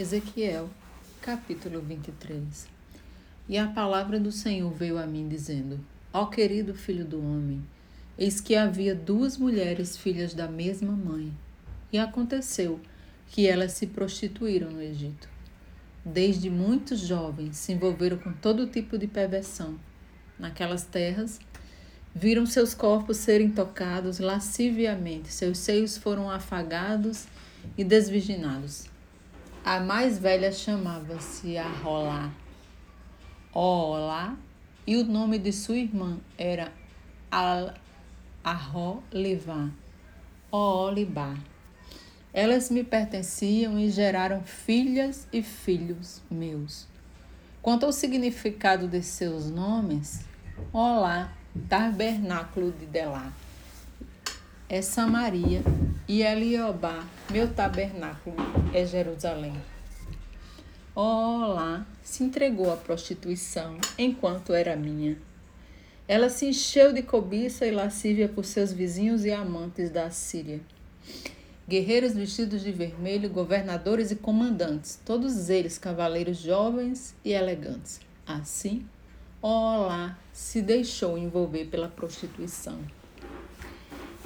Ezequiel, capítulo 23 E a palavra do Senhor veio a mim, dizendo: Ó querido filho do homem, eis que havia duas mulheres filhas da mesma mãe. E aconteceu que elas se prostituíram no Egito. Desde muitos jovens se envolveram com todo tipo de perversão. Naquelas terras, viram seus corpos serem tocados lasciviamente, seus seios foram afagados e desvirginados a mais velha chamava-se Arrolá. Olá, e o nome de sua irmã era Arrolivá, Olibá. Elas me pertenciam e geraram filhas e filhos meus. Quanto ao significado de seus nomes, Olá, tabernáculo de Delá, é Samaria, e Eliobá, meu tabernáculo, é Jerusalém. Olá, se entregou à prostituição enquanto era minha. Ela se encheu de cobiça e lascívia por seus vizinhos e amantes da Síria. Guerreiros vestidos de vermelho, governadores e comandantes, todos eles cavaleiros jovens e elegantes. Assim, Olá se deixou envolver pela prostituição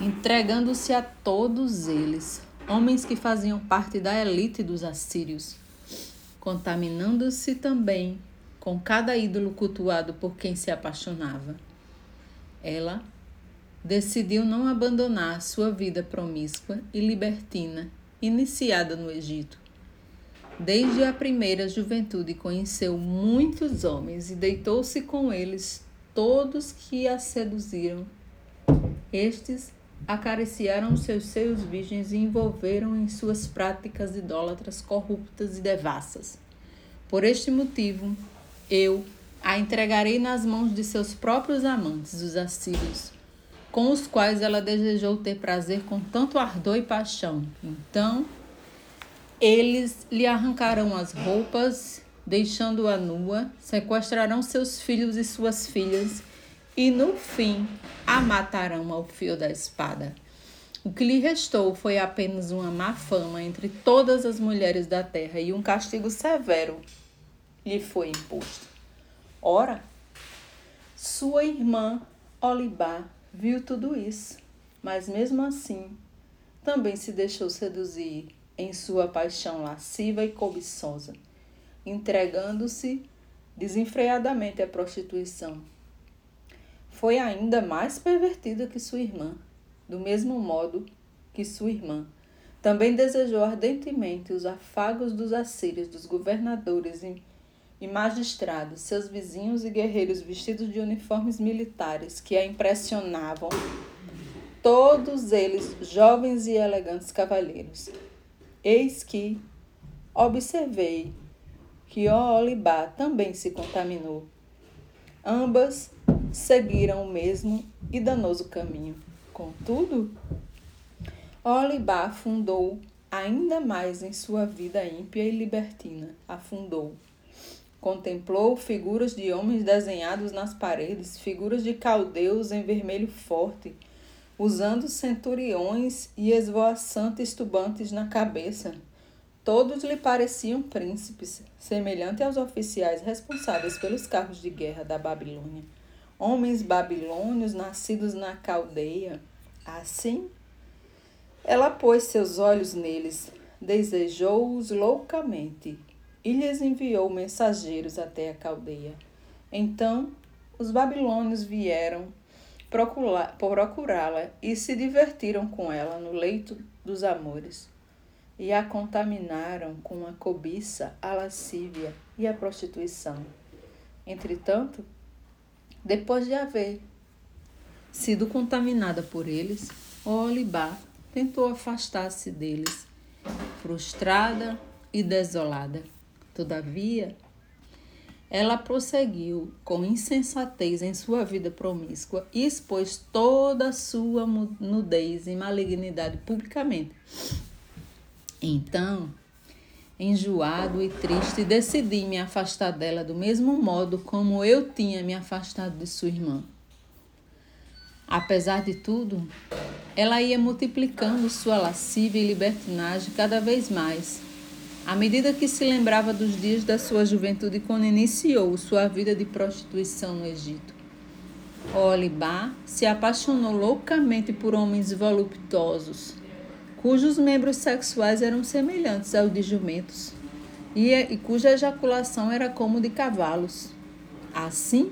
entregando-se a todos eles, homens que faziam parte da elite dos assírios, contaminando-se também com cada ídolo cultuado por quem se apaixonava. Ela decidiu não abandonar sua vida promíscua e libertina iniciada no Egito. Desde a primeira juventude conheceu muitos homens e deitou-se com eles todos que a seduziram. Estes acariciaram seus seios virgens e envolveram em suas práticas idólatras corruptas e devassas. Por este motivo, eu a entregarei nas mãos de seus próprios amantes, os assírios, com os quais ela desejou ter prazer com tanto ardor e paixão. Então, eles lhe arrancarão as roupas, deixando-a nua, sequestrarão seus filhos e suas filhas e no fim a matarão ao fio da espada. O que lhe restou foi apenas uma má fama entre todas as mulheres da terra e um castigo severo lhe foi imposto. Ora, sua irmã Olibá viu tudo isso, mas mesmo assim também se deixou seduzir em sua paixão lasciva e cobiçosa, entregando-se desenfreadamente à prostituição foi ainda mais pervertida que sua irmã, do mesmo modo que sua irmã. Também desejou ardentemente os afagos dos assírios, dos governadores e, magistrados, seus vizinhos e guerreiros vestidos de uniformes militares que a impressionavam, todos eles jovens e elegantes cavalheiros. Eis que observei que Olibá também se contaminou. Ambas seguiram o mesmo e danoso caminho. Contudo, Olibá afundou ainda mais em sua vida ímpia e libertina. Afundou. Contemplou figuras de homens desenhados nas paredes, figuras de caldeus em vermelho forte, usando centuriões e esvoaçantes tubantes na cabeça. Todos lhe pareciam príncipes, semelhante aos oficiais responsáveis pelos carros de guerra da Babilônia homens babilônios nascidos na caldeia. Assim, ela pôs seus olhos neles, desejou-os loucamente e lhes enviou mensageiros até a caldeia. Então, os babilônios vieram procurá-la e se divertiram com ela no leito dos amores, e a contaminaram com a cobiça, a lascívia e a prostituição. Entretanto, depois de haver sido contaminada por eles, Olibá tentou afastar-se deles, frustrada e desolada. Todavia, ela prosseguiu com insensatez em sua vida promíscua e expôs toda a sua nudez e malignidade publicamente. Então, enjoado e triste, decidi me afastar dela do mesmo modo como eu tinha me afastado de sua irmã. Apesar de tudo, ela ia multiplicando sua lascívia e libertinagem cada vez mais. À medida que se lembrava dos dias da sua juventude, quando iniciou sua vida de prostituição no Egito, Olibá se apaixonou loucamente por homens voluptuosos, cujos membros sexuais eram semelhantes aos de jumentos e, e cuja ejaculação era como de cavalos. Assim,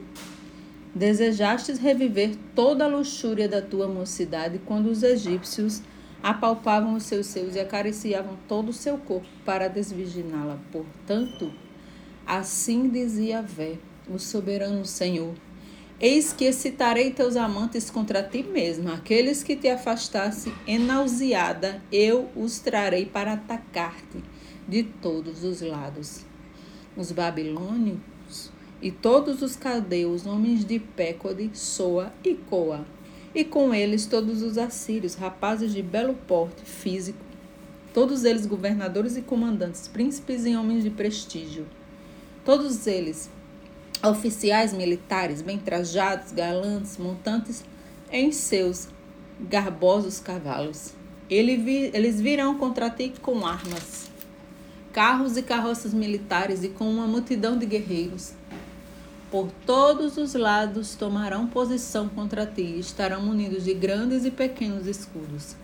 desejastes reviver toda a luxúria da tua mocidade quando os egípcios apalpavam os seus seios e acariciavam todo o seu corpo para desvirginá-la. Portanto, assim dizia Vé, o soberano Senhor: Eis que excitarei teus amantes contra ti mesmo, aqueles que te afastasse enauseada, eu os trarei para atacar-te de todos os lados. Os babilônios e todos os caldeus, homens de Pécode, Soa e Coa, e com eles todos os assírios, rapazes de belo porte físico, todos eles governadores e comandantes, príncipes e homens de prestígio, todos eles oficiais militares bem trajados, galantes, montantes em seus garbosos cavalos. Eles virão contra ti com armas, carros e carroças militares e com uma multidão de guerreiros por todos os lados tomarão posição contra ti, e estarão munidos de grandes e pequenos escudos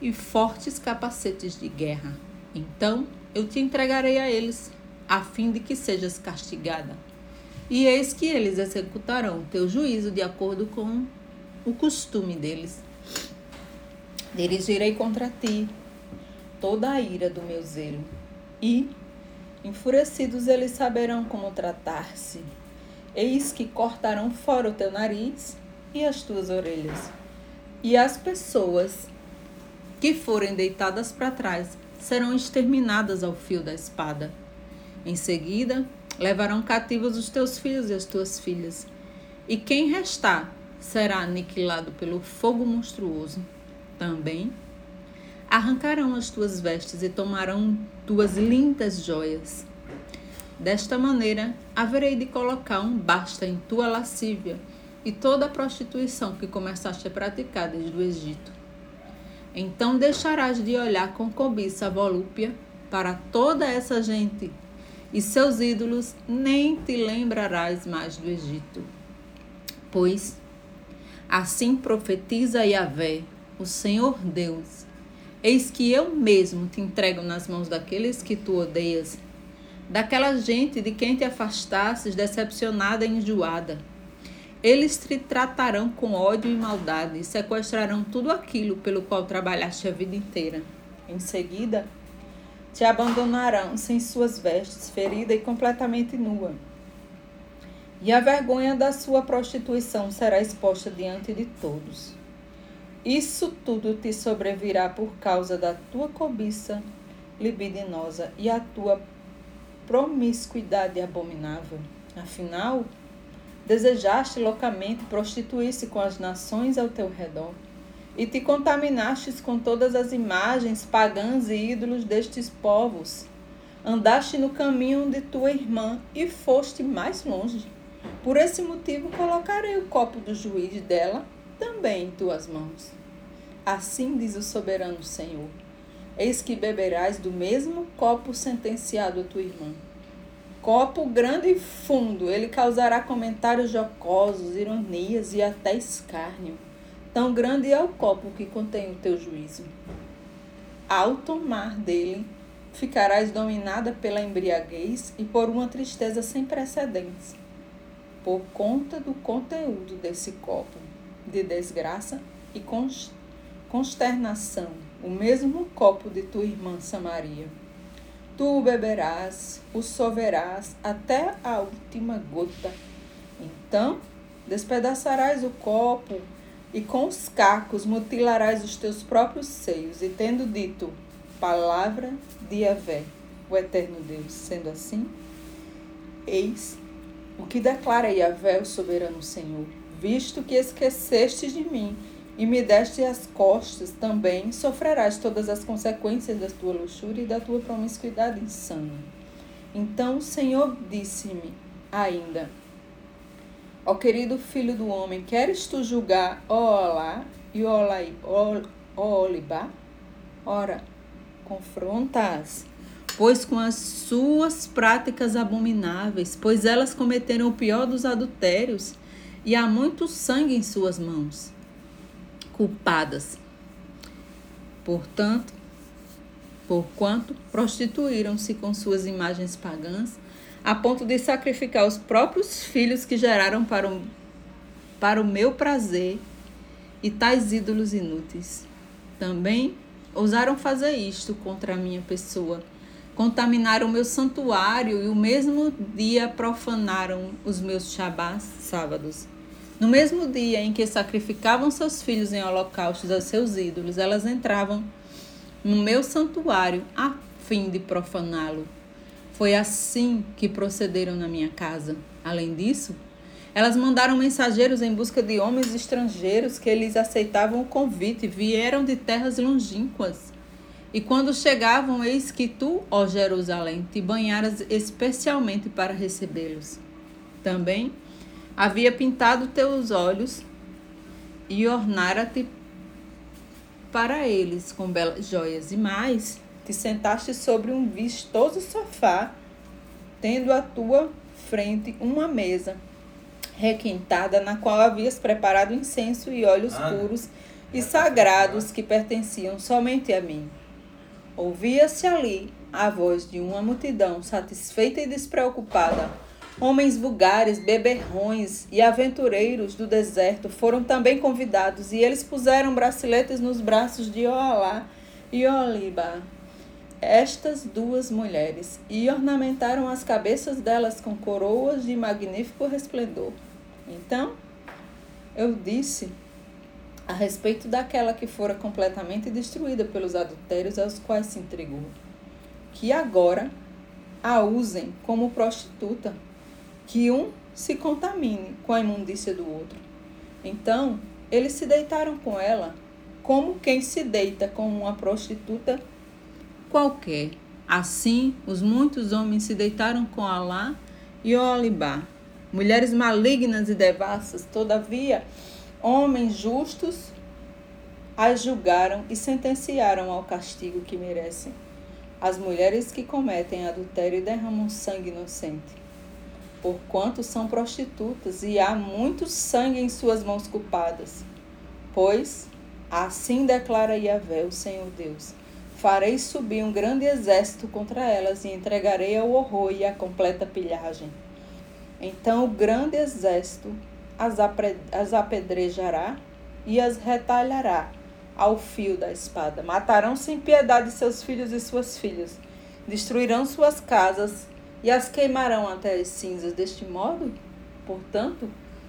e fortes capacetes de guerra. Então eu te entregarei a eles, a fim de que sejas castigada. E eis que eles executarão teu juízo de acordo com o costume deles. Dirigirei contra ti toda a ira do meu zelo, e, enfurecidos, eles saberão como tratar-se Eis que cortarão fora o teu nariz e as tuas orelhas. E as pessoas que forem deitadas para trás serão exterminadas ao fio da espada. Em seguida, levarão cativos os teus filhos e as tuas filhas. E quem restar será aniquilado pelo fogo monstruoso. Também arrancarão as tuas vestes e tomarão tuas lindas joias Desta maneira, haverei de colocar um basta em tua lascívia e toda a prostituição que começaste a praticar desde o Egito. Então deixarás de olhar com cobiça volúpia para toda essa gente, e seus ídolos nem te lembrarás mais do Egito. Pois assim profetiza Yahvé, o Senhor Deus: Eis que eu mesmo te entrego nas mãos daqueles que tu odeias daquela gente de quem te afastasses, decepcionada e enjoada. Eles te tratarão com ódio e maldade e sequestrarão tudo aquilo pelo qual trabalhaste a vida inteira. Em seguida, te abandonarão sem suas vestes, ferida e completamente nua. E a vergonha da sua prostituição será exposta diante de todos. Isso tudo te sobrevirá por causa da tua cobiça libidinosa e a tua promiscuidade abominável. Afinal, desejaste loucamente prostituir-se com as nações ao teu redor, e te contaminastes com todas as imagens pagãs e ídolos destes povos. Andaste no caminho de tua irmã e foste mais longe. Por esse motivo colocarei o copo do juiz dela também em tuas mãos. Assim diz o soberano Senhor Eis que beberás do mesmo copo sentenciado a tua irmã. Copo grande e fundo, ele causará comentários jocosos, ironias e até escárnio. Tão grande é o copo que contém o teu juízo. Ao tomar dele, ficarás dominada pela embriaguez e por uma tristeza sem precedentes, por conta do conteúdo desse copo de desgraça e consternação o mesmo copo de tua irmã Samaria. Tu o beberás, o soverás até a última gota. Então despedaçarás o copo e com os cacos mutilarás os teus próprios seios, e tendo dito, palavra de Yahvé, o eterno Deus. Sendo assim, eis o que declara Yahvé, o soberano Senhor, visto que esqueceste de mim e me deste as costas, também sofrerás todas as consequências da tua luxúria e da tua promiscuidade insana. Então o Senhor disse-me ainda: Ó querido filho do homem, queres tu julgar Olá e ó Olibá? Ora, confrontas pois com as suas práticas abomináveis, pois elas cometeram o pior dos adultérios, e há muito sangue em suas mãos, culpadas. Portanto, porquanto prostituíram-se com suas imagens pagãs, a ponto de sacrificar os próprios filhos que geraram para o, para o meu prazer e tais ídolos inúteis. Também ousaram fazer isto contra a minha pessoa. Contaminaram o meu santuário e o mesmo dia profanaram os meus shabás, sábados. No mesmo dia em que sacrificavam seus filhos em holocaustos aos seus ídolos, elas entravam no meu santuário a fim de profaná-lo. Foi assim que procederam na minha casa. Além disso, elas mandaram mensageiros em busca de homens estrangeiros que eles aceitavam o convite, vieram de terras longínquas. E quando chegavam, eis que tu, ó Jerusalém, te banharas especialmente para recebê-los. Também havia pintado teus olhos e ornara-te para eles com belas joias. E mais, te sentaste sobre um vistoso sofá, tendo à tua frente uma mesa requintada, na qual havias preparado incenso e óleos ah, puros e sagrados que pertenciam somente a mim. Ouvia-se ali a voz de uma multidão satisfeita e despreocupada. Homens vulgares, beberrões e aventureiros do deserto foram também convidados, e eles puseram braceletes nos braços de Oalá e Oliba, estas duas mulheres, e ornamentaram as cabeças delas com coroas de magnífico resplendor. Então, eu disse a respeito daquela que fora completamente destruída pelos adultérios aos quais se entregou, que agora a usem como prostituta, que um se contamine com a imundícia do outro. Então, eles se deitaram com ela, como quem se deita com uma prostituta qualquer. Assim, os muitos homens se deitaram com Alá e Olibá, mulheres malignas e devassas, todavia, homens justos as julgaram e sentenciaram ao castigo que merecem. As mulheres que cometem adultério derramam sangue inocente, porquanto são prostitutas e há muito sangue em suas mãos culpadas. Pois, assim declara Yahvé, o Senhor Deus, farei subir um grande exército contra elas e entregarei ao horror e à completa pilhagem. Então o grande exército as, apedrejará e as retalhará ao fio da espada. Matarão sem piedade seus filhos e suas filhas, destruirão suas casas e as queimarão até as cinzas. Deste modo, portanto,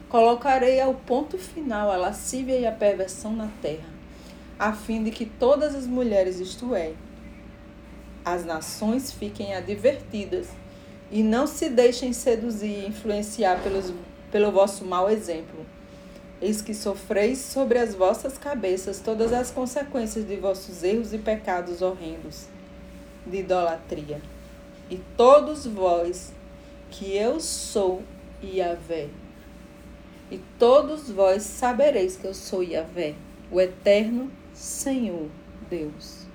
colocarei ao ponto final a lascívia e a perversão na terra, a fim de que todas as mulheres, isto é, as nações, fiquem advertidas e não se deixem seduzir e influenciar pelos, pelo vosso mau exemplo. Eis que sofreis sobre as vossas cabeças todas as consequências de vossos erros e pecados horrendos de idolatria. E todos vós, que eu sou Yahvé. E todos vós sabereis que eu sou Yahvé, o eterno Senhor Deus.